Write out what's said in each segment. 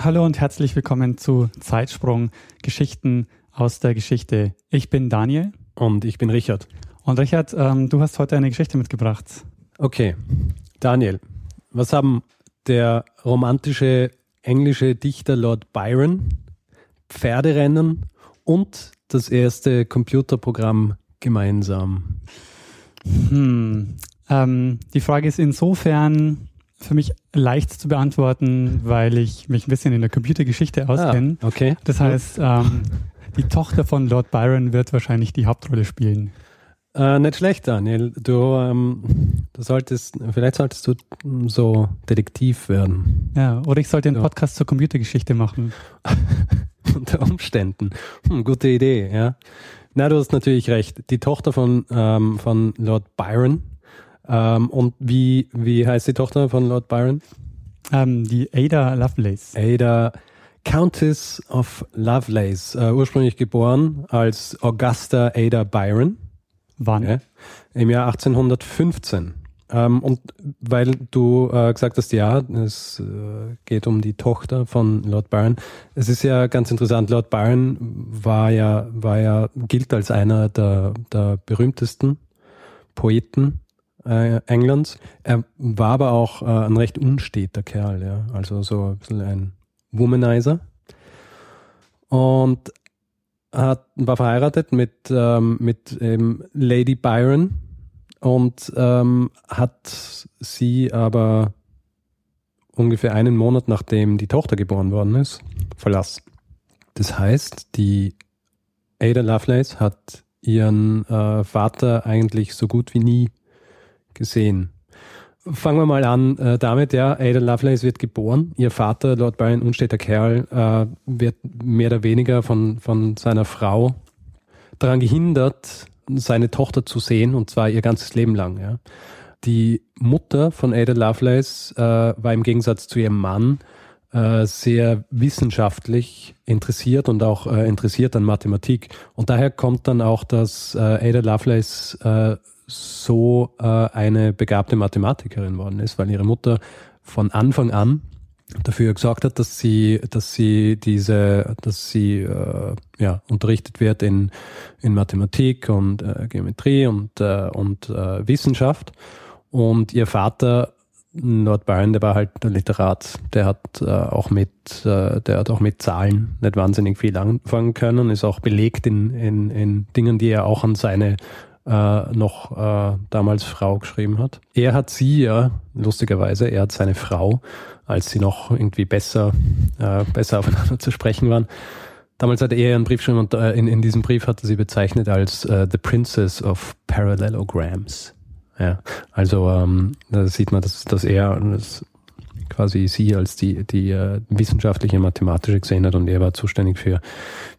Hallo und herzlich willkommen zu Zeitsprung Geschichten aus der Geschichte. Ich bin Daniel. Und ich bin Richard. Und Richard, ähm, du hast heute eine Geschichte mitgebracht. Okay, Daniel, was haben der romantische englische Dichter Lord Byron, Pferderennen und das erste Computerprogramm gemeinsam? Hm, ähm, die Frage ist insofern für mich leicht zu beantworten, weil ich mich ein bisschen in der Computergeschichte auskenne. Ah, okay. Das heißt, ähm, die Tochter von Lord Byron wird wahrscheinlich die Hauptrolle spielen. Äh, nicht schlecht, Daniel. Du, ähm, du solltest, vielleicht solltest du so Detektiv werden. Ja, oder ich sollte einen Podcast zur Computergeschichte machen. Unter Umständen. Hm, gute Idee, ja. Na, du hast natürlich recht. Die Tochter von, ähm, von Lord Byron ähm, und wie, wie heißt die Tochter von Lord Byron? Ähm, die Ada Lovelace. Ada Countess of Lovelace, äh, ursprünglich geboren als Augusta Ada Byron. Wann? Ja, Im Jahr 1815. Ähm, und weil du äh, gesagt hast, ja, es äh, geht um die Tochter von Lord Byron. Es ist ja ganz interessant, Lord Byron war ja, war ja, gilt als einer der, der berühmtesten Poeten äh, Englands. Er war aber auch äh, ein recht unsteter Kerl, ja. Also so ein bisschen ein Womanizer. Und hat, war verheiratet mit, ähm, mit ähm, Lady Byron und ähm, hat sie aber ungefähr einen Monat nachdem die Tochter geboren worden ist, verlassen. Das heißt, die Ada Lovelace hat ihren äh, Vater eigentlich so gut wie nie gesehen. Fangen wir mal an äh, damit, ja, Ada Lovelace wird geboren. Ihr Vater, Lord Byron, unsteter Kerl, äh, wird mehr oder weniger von, von seiner Frau daran gehindert, seine Tochter zu sehen, und zwar ihr ganzes Leben lang. Ja. Die Mutter von Ada Lovelace äh, war im Gegensatz zu ihrem Mann äh, sehr wissenschaftlich interessiert und auch äh, interessiert an Mathematik. Und daher kommt dann auch, dass äh, Ada Lovelace so äh, eine begabte Mathematikerin worden ist, weil ihre Mutter von Anfang an dafür gesorgt hat, dass sie, dass sie diese, dass sie äh, ja unterrichtet wird in in Mathematik und äh, Geometrie und äh, und äh, Wissenschaft. Und ihr Vater Lord Byron, der war halt der Literat, der hat äh, auch mit, äh, der hat auch mit Zahlen nicht wahnsinnig viel anfangen können, ist auch belegt in, in, in Dingen, die er auch an seine äh, noch äh, damals Frau geschrieben hat. Er hat sie ja, lustigerweise, er hat seine Frau, als sie noch irgendwie besser, äh, besser aufeinander zu sprechen waren, Damals hat er einen Brief geschrieben und äh, in, in diesem Brief hat er sie bezeichnet als äh, The Princess of Parallelograms. Ja, also ähm, da sieht man, dass, dass er das quasi sie als die, die äh, wissenschaftliche mathematische gesehen hat und er war zuständig für,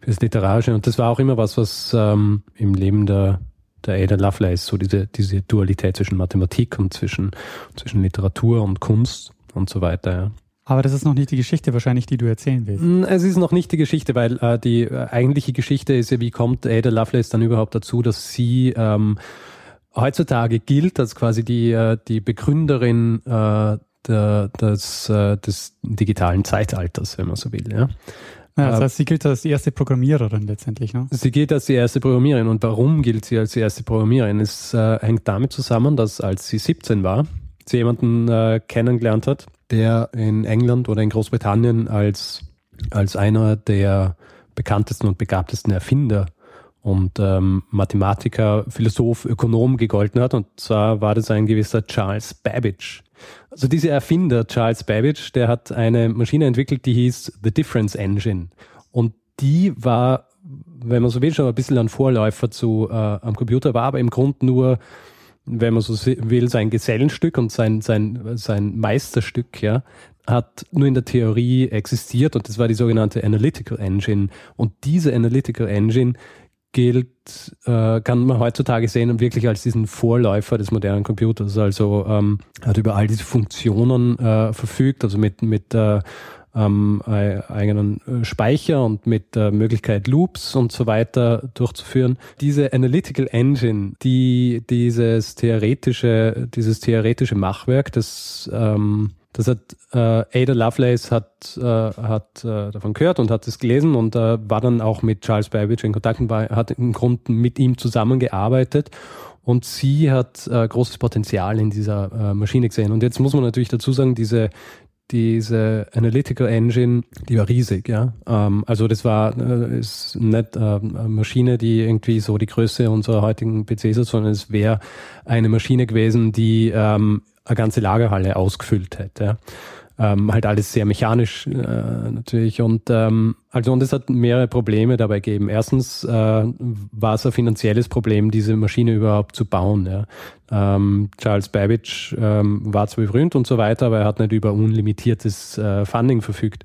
für das Literarische. Und das war auch immer was, was ähm, im Leben der, der Ada Lovelace, so diese, diese Dualität zwischen Mathematik und zwischen, zwischen Literatur und Kunst und so weiter. Ja. Aber das ist noch nicht die Geschichte wahrscheinlich, die du erzählen willst. Mm, es ist noch nicht die Geschichte, weil äh, die äh, eigentliche Geschichte ist ja, wie kommt Ada Lovelace dann überhaupt dazu, dass sie ähm, heutzutage gilt als quasi die, äh, die Begründerin äh, der, des, äh, des digitalen Zeitalters, wenn man so will. Ja. Ja, das heißt, sie gilt als die erste Programmiererin letztendlich, ne? Sie gilt als die erste Programmiererin. Und warum gilt sie als die erste Programmiererin? Es äh, hängt damit zusammen, dass als sie 17 war, sie jemanden äh, kennengelernt hat, der in England oder in Großbritannien als, als einer der bekanntesten und begabtesten Erfinder und ähm, Mathematiker, Philosoph, Ökonom gegolten hat. Und zwar war das ein gewisser Charles Babbage. Also dieser Erfinder, Charles Babbage, der hat eine Maschine entwickelt, die hieß The Difference Engine. Und die war, wenn man so will, schon ein bisschen ein Vorläufer zu äh, am Computer, war aber im Grunde nur, wenn man so will, sein Gesellenstück und sein, sein, sein Meisterstück, ja. hat nur in der Theorie existiert und das war die sogenannte Analytical Engine. Und diese Analytical Engine gilt, äh, kann man heutzutage sehen, wirklich als diesen Vorläufer des modernen Computers. Also ähm, hat über all diese Funktionen äh, verfügt, also mit, mit äh, ähm, eigenen äh, Speicher und mit der Möglichkeit Loops und so weiter durchzuführen. Diese Analytical Engine, die dieses theoretische, dieses theoretische Machwerk, das ähm, das hat äh, Ada Lovelace hat, äh, hat äh, davon gehört und hat es gelesen und äh, war dann auch mit Charles Babbage in Kontakt und war, hat im Grunde mit ihm zusammengearbeitet und sie hat äh, großes Potenzial in dieser äh, Maschine gesehen. Und jetzt muss man natürlich dazu sagen, diese, diese Analytical Engine, die war riesig, ja. Ähm, also das war äh, ist nicht äh, eine Maschine, die irgendwie so die Größe unserer heutigen PCs hat, sondern es wäre eine Maschine gewesen, die ähm, eine ganze Lagerhalle ausgefüllt hätte. Ähm, halt alles sehr mechanisch äh, natürlich und ähm, also und es hat mehrere Probleme dabei gegeben. Erstens äh, war es ein finanzielles Problem, diese Maschine überhaupt zu bauen. Ja. Ähm, Charles Babbage ähm, war zwar berühmt und so weiter, aber er hat nicht über unlimitiertes äh, Funding verfügt.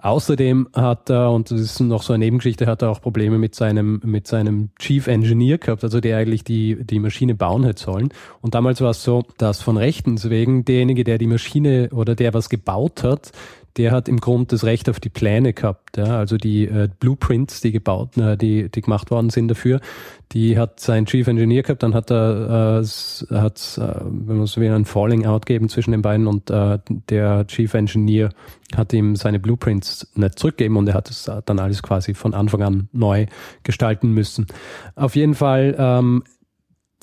Außerdem hat er, und das ist noch so eine Nebengeschichte, hat er auch Probleme mit seinem, mit seinem Chief Engineer gehabt, also der eigentlich die, die Maschine bauen hätte sollen. Und damals war es so, dass von Rechtens wegen derjenige, der die Maschine oder der was gebaut hat, der hat im Grunde das Recht auf die Pläne gehabt. Ja? Also die äh, Blueprints, die gebaut, äh, die, die gemacht worden sind dafür, die hat sein Chief Engineer gehabt, dann hat er, äh, hat, äh, wenn man so will, ein Falling Out geben zwischen den beiden und äh, der Chief Engineer hat ihm seine Blueprints nicht zurückgegeben und er hat es dann alles quasi von Anfang an neu gestalten müssen. Auf jeden Fall ähm,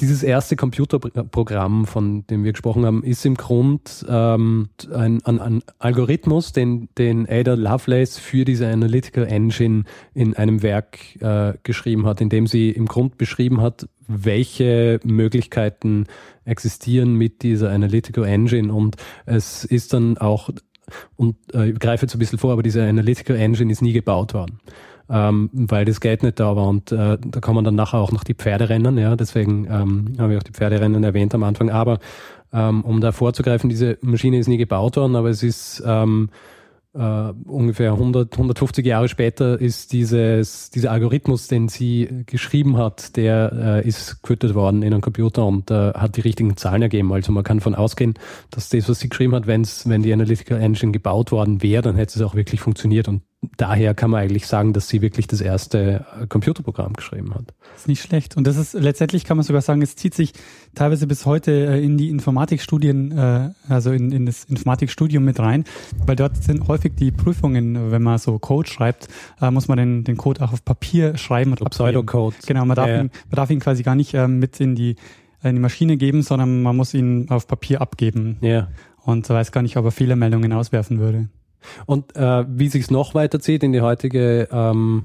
dieses erste Computerprogramm, von dem wir gesprochen haben, ist im Grund ähm, ein, ein, ein, Algorithmus, den, den Ada Lovelace für diese Analytical Engine in einem Werk äh, geschrieben hat, in dem sie im Grund beschrieben hat, welche Möglichkeiten existieren mit dieser Analytical Engine. Und es ist dann auch, und äh, ich greife jetzt ein bisschen vor, aber diese Analytical Engine ist nie gebaut worden ähm, weil das Geld nicht da war. Und äh, da kann man dann nachher auch noch die Pferderennen, ja, deswegen ähm, habe ich auch die Pferderennen erwähnt am Anfang. Aber ähm, um da vorzugreifen, diese Maschine ist nie gebaut worden, aber es ist ähm, Uh, ungefähr 100, 150 Jahre später ist dieses, dieser Algorithmus, den sie geschrieben hat, der uh, ist gefüttert worden in einem Computer und uh, hat die richtigen Zahlen ergeben. Also man kann davon ausgehen, dass das, was sie geschrieben hat, wenn's, wenn die Analytical Engine gebaut worden wäre, dann hätte es auch wirklich funktioniert. Und daher kann man eigentlich sagen, dass sie wirklich das erste äh, Computerprogramm geschrieben hat. Das ist nicht schlecht. Und das ist letztendlich kann man sogar sagen, es zieht sich teilweise bis heute äh, in die Informatikstudien, äh, also in, in das Informatikstudium mit rein, weil dort sind häufig die Prüfungen, wenn man so Code schreibt, muss man den, den Code auch auf Papier schreiben und Pseudocode. Genau, man darf, ja. ihn, man darf ihn quasi gar nicht mit in die, in die Maschine geben, sondern man muss ihn auf Papier abgeben. Ja. Und weiß gar nicht, ob er Fehlermeldungen auswerfen würde. Und äh, wie sich es noch weiterzieht in die heutige, ähm,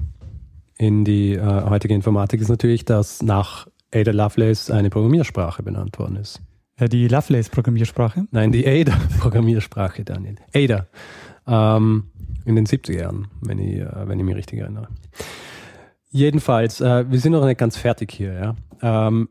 in die äh, heutige Informatik ist natürlich, dass nach Ada Lovelace eine Programmiersprache benannt worden ist. Ja, die Lovelace-Programmiersprache? Nein, die Ada-Programmiersprache, Daniel. Ada. Ähm, in den 70er Jahren, wenn ich, äh, wenn ich mich richtig erinnere. Jedenfalls, äh, wir sind noch nicht ganz fertig hier. Ja? Ähm,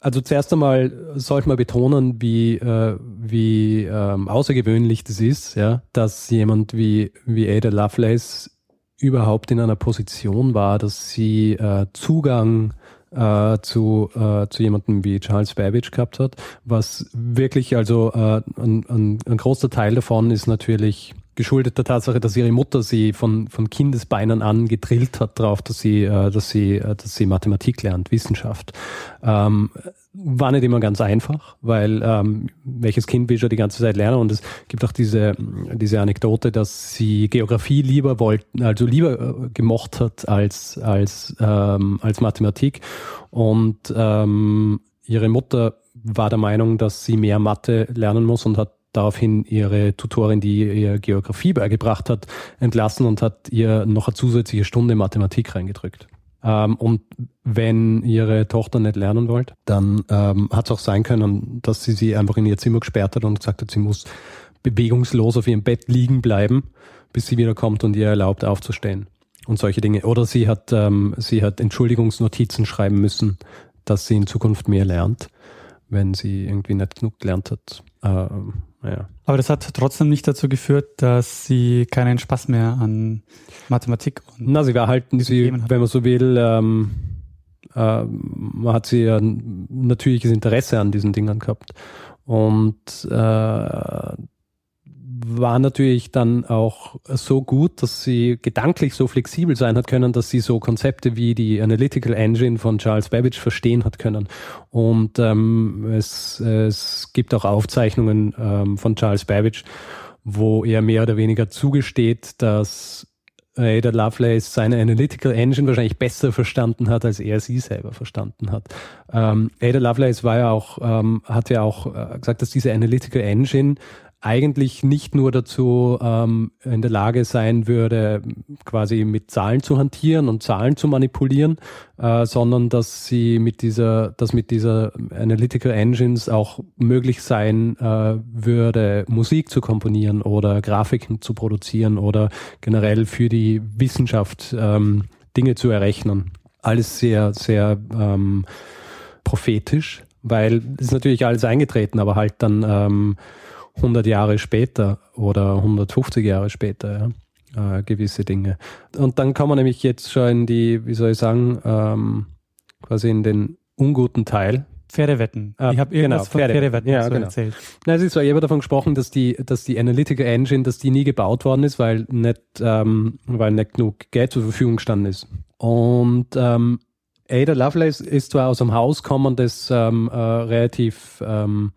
also zuerst einmal sollte man betonen, wie, äh, wie ähm, außergewöhnlich das ist, ja, dass jemand wie, wie Ada Lovelace überhaupt in einer Position war, dass sie äh, Zugang äh, zu, äh, zu jemandem wie Charles Babbage gehabt hat, was wirklich, also äh, ein, ein, ein großer Teil davon ist natürlich geschuldet der Tatsache, dass ihre Mutter sie von, von Kindesbeinen an gedrillt hat darauf, dass sie, äh, dass sie, äh, dass sie Mathematik lernt, Wissenschaft. Ähm, war nicht immer ganz einfach, weil ähm, welches Kind will schon die ganze Zeit lernen und es gibt auch diese, diese Anekdote, dass sie Geografie lieber wollten, also lieber äh, gemocht hat als, als, ähm, als Mathematik und ähm, ihre Mutter war der Meinung, dass sie mehr Mathe lernen muss und hat daraufhin ihre Tutorin, die ihr Geografie beigebracht hat, entlassen und hat ihr noch eine zusätzliche Stunde Mathematik reingedrückt. Ähm, und wenn ihre Tochter nicht lernen wollte, dann ähm, hat es auch sein können, dass sie sie einfach in ihr Zimmer gesperrt hat und gesagt hat, sie muss bewegungslos auf ihrem Bett liegen bleiben, bis sie wiederkommt und ihr erlaubt aufzustehen und solche Dinge. Oder sie hat, ähm, sie hat Entschuldigungsnotizen schreiben müssen, dass sie in Zukunft mehr lernt, wenn sie irgendwie nicht genug gelernt hat. Ähm, Ja. Aber das hat trotzdem nicht dazu geführt, dass sie keinen Spaß mehr an Mathematik und Na, sie war halt, sie, wenn man so will, ähm, äh, man hat sie ein natürliches Interesse an diesen Dingen gehabt. Und äh, war natürlich dann auch so gut, dass sie gedanklich so flexibel sein hat können, dass sie so Konzepte wie die Analytical Engine von Charles Babbage verstehen hat können. Und ähm, es, es gibt auch Aufzeichnungen ähm, von Charles Babbage, wo er mehr oder weniger zugesteht, dass Ada Lovelace seine Analytical Engine wahrscheinlich besser verstanden hat, als er sie selber verstanden hat. Ähm, Ada Lovelace war ja auch, ähm, hat ja auch äh, gesagt, dass diese Analytical Engine eigentlich nicht nur dazu ähm, in der Lage sein würde, quasi mit Zahlen zu hantieren und Zahlen zu manipulieren, äh, sondern dass sie mit dieser, dass mit dieser Analytical Engines auch möglich sein äh, würde, Musik zu komponieren oder Grafiken zu produzieren oder generell für die Wissenschaft ähm, Dinge zu errechnen. Alles sehr, sehr ähm, prophetisch, weil es ist natürlich alles eingetreten, aber halt dann ähm, 100 Jahre später oder 150 Jahre später, ja, äh, gewisse Dinge. Und dann kommen wir nämlich jetzt schon in die, wie soll ich sagen, ähm, quasi in den unguten Teil. Pferdewetten. Ah, ich habe irgendwas genau, von Pferde- Pferdewetten ja, so genau. erzählt. Na, es ist so, ich habe davon gesprochen, dass die, dass die Analytical Engine, dass die nie gebaut worden ist, weil nicht, ähm, weil nicht genug Geld zur Verfügung gestanden ist. Und ähm, Ada Lovelace ist zwar aus einem Haus gekommen, das ähm, äh, relativ ähm,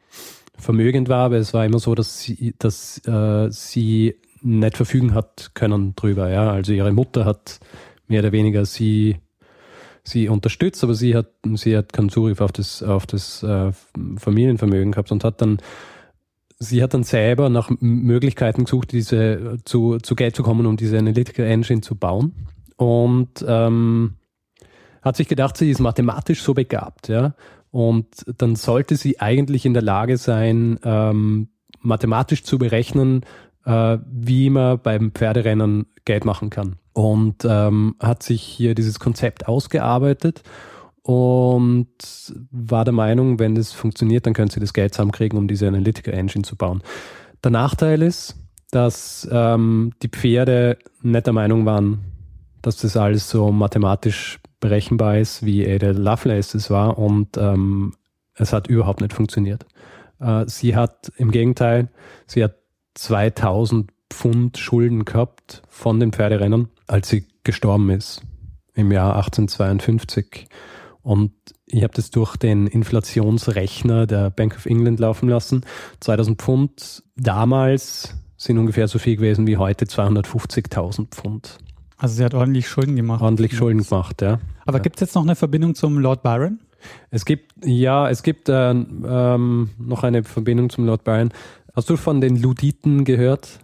vermögend war, aber es war immer so, dass sie, dass äh, sie nicht verfügen hat können drüber. Ja? Also ihre Mutter hat mehr oder weniger sie sie unterstützt, aber sie hat sie hat keinen Zugriff auf das auf das äh, Familienvermögen gehabt und hat dann sie hat dann selber nach Möglichkeiten gesucht, diese zu, zu Geld zu kommen, um diese Analytical Engine zu bauen und ähm, hat sich gedacht, sie ist mathematisch so begabt, ja, und dann sollte sie eigentlich in der Lage sein, ähm, mathematisch zu berechnen, äh, wie man beim Pferderennen Geld machen kann. Und ähm, hat sich hier dieses Konzept ausgearbeitet und war der Meinung, wenn das funktioniert, dann können sie das Geld zusammenkriegen, um diese Analytical Engine zu bauen. Der Nachteil ist, dass ähm, die Pferde nicht der Meinung waren, dass das alles so mathematisch berechenbar ist, wie Ada Lovelace es war und ähm, es hat überhaupt nicht funktioniert. Äh, sie hat im Gegenteil, sie hat 2000 Pfund Schulden gehabt von den Pferderennen, als sie gestorben ist im Jahr 1852. Und ich habe das durch den Inflationsrechner der Bank of England laufen lassen. 2000 Pfund damals sind ungefähr so viel gewesen wie heute 250.000 Pfund. Also sie hat ordentlich Schulden gemacht. Ordentlich Schulden gemacht, ja. Aber Ja. gibt es jetzt noch eine Verbindung zum Lord Byron? Es gibt, ja, es gibt äh, ähm, noch eine Verbindung zum Lord Byron. Hast du von den Luditen gehört?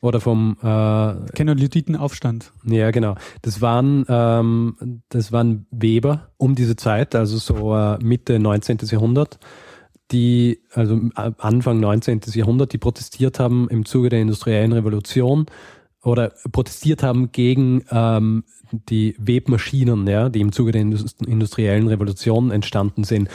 Oder vom, äh, Kenolithiten-Aufstand. ja genau, das waren, ähm, das waren Weber um diese Zeit, also so äh, Mitte 19. Jahrhundert, die, also äh, Anfang 19. Jahrhundert, die protestiert haben im Zuge der industriellen Revolution oder protestiert haben gegen ähm, die Webmaschinen, ja, die im Zuge der Indus- industriellen Revolution entstanden sind.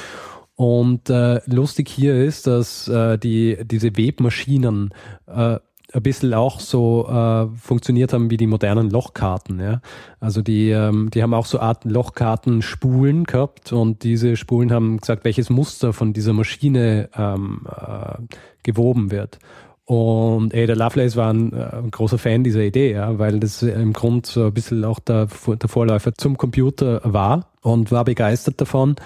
Und äh, lustig hier ist, dass äh, die, diese Webmaschinen äh, ein bisschen auch so äh, funktioniert haben wie die modernen Lochkarten. Ja? Also die, ähm, die haben auch so Art Lochkartenspulen gehabt und diese Spulen haben gesagt, welches Muster von dieser Maschine ähm, äh, gewoben wird. Und Ada Lovelace war ein, äh, ein großer Fan dieser Idee, ja, weil das im Grund so ein bisschen auch der, der Vorläufer zum Computer war und war begeistert davon.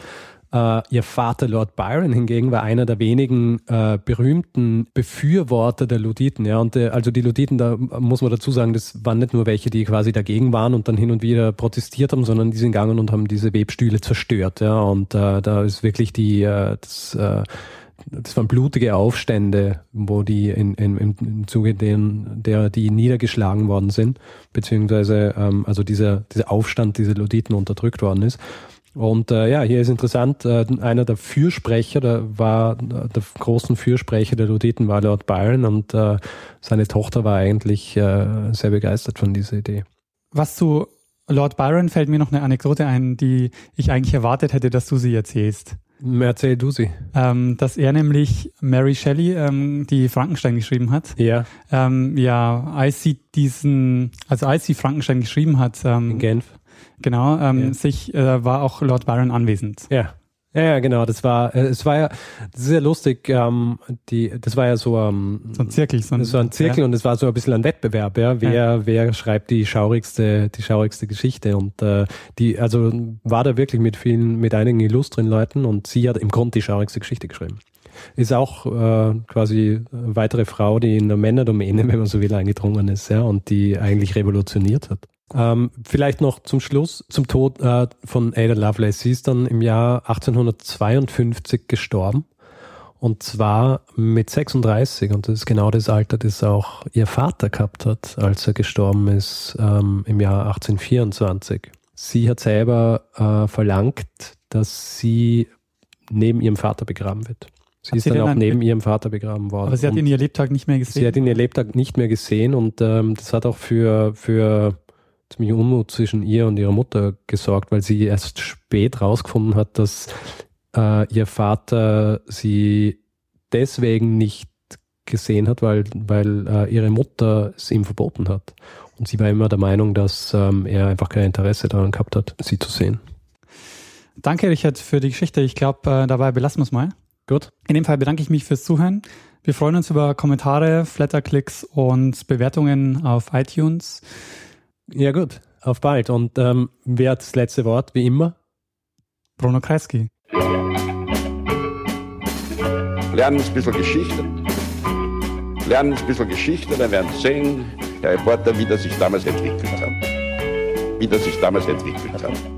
Äh, ihr Vater Lord Byron hingegen war einer der wenigen äh, berühmten Befürworter der Luditen. Ja, und äh, also die Luditen, da muss man dazu sagen, das waren nicht nur welche, die quasi dagegen waren und dann hin und wieder protestiert haben, sondern die sind gegangen und haben diese Webstühle zerstört. Ja, und äh, da ist wirklich die äh, das, das waren blutige Aufstände, wo die in, in, im, Zuge deren, der die niedergeschlagen worden sind, beziehungsweise ähm, also dieser, dieser Aufstand dieser Luditen unterdrückt worden ist. Und äh, ja, hier ist interessant, äh, einer der Fürsprecher, der war der großen Fürsprecher der Luditen war Lord Byron und äh, seine Tochter war eigentlich äh, sehr begeistert von dieser Idee. Was zu Lord Byron fällt mir noch eine Anekdote ein, die ich eigentlich erwartet hätte, dass du sie erzählst. Erzähl du sie. Ähm, dass er nämlich Mary Shelley, ähm, die Frankenstein geschrieben hat. Ja. Ähm, ja, als sie diesen, also als sie Frankenstein geschrieben hat, ähm, In Genf. genau, ähm, Ja. sich äh, war auch Lord Byron anwesend. Ja. Ja, ja, genau. Das war, äh, es war ja sehr lustig. Ähm, die, das war ja so, ähm, So ein Zirkel. So ein, war ein Zirkel Ja. und es war so ein bisschen ein Wettbewerb, ja. Wer, wer schreibt die schaurigste, die schaurigste Geschichte? Und äh, die, also war da wirklich mit vielen, mit einigen illustren Leuten und sie hat im Grunde die schaurigste Geschichte geschrieben. Ist auch äh, quasi eine weitere Frau, die in der Männerdomäne, wenn man so will, eingedrungen ist, ja, und die eigentlich revolutioniert hat. Ähm, vielleicht noch zum Schluss zum Tod äh, von Ada Lovelace. Sie ist dann im Jahr 1852 gestorben. Und zwar mit 36. Und das ist genau das Alter, das auch ihr Vater gehabt hat, als er gestorben ist ähm, im Jahr 1824. Sie hat selber äh, verlangt, dass sie neben ihrem Vater begraben wird. Sie Hat ist sie dann auch neben ihrem Vater begraben worden. Aber sie hat ihn ihr Lebtag nicht mehr gesehen. Sie hat ihn ihr Lebtag nicht mehr gesehen und ähm, das hat auch für, für ziemlich Unmut zwischen ihr und ihrer Mutter gesorgt, weil sie erst spät rausgefunden hat, dass äh, ihr Vater sie deswegen nicht gesehen hat, weil, weil äh, ihre Mutter es ihm verboten hat. Und sie war immer der Meinung, dass ähm, er einfach kein Interesse daran gehabt hat, sie zu sehen. Danke, Richard, für die Geschichte. Ich glaube, äh, dabei belassen wir es mal. Gut. In dem Fall bedanke ich mich fürs Zuhören. Wir freuen uns über Kommentare, Flatterklicks und Bewertungen auf iTunes. Ja gut, auf bald. Und ähm, wer hat das letzte Wort, wie immer? Bruno Kreisky. Lernen ein bisschen Geschichte. Lernen ein bisschen Geschichte, dann werden Sie sehen, der Reporter, wie das sich damals entwickelt hat. Wie das sich damals entwickelt hat.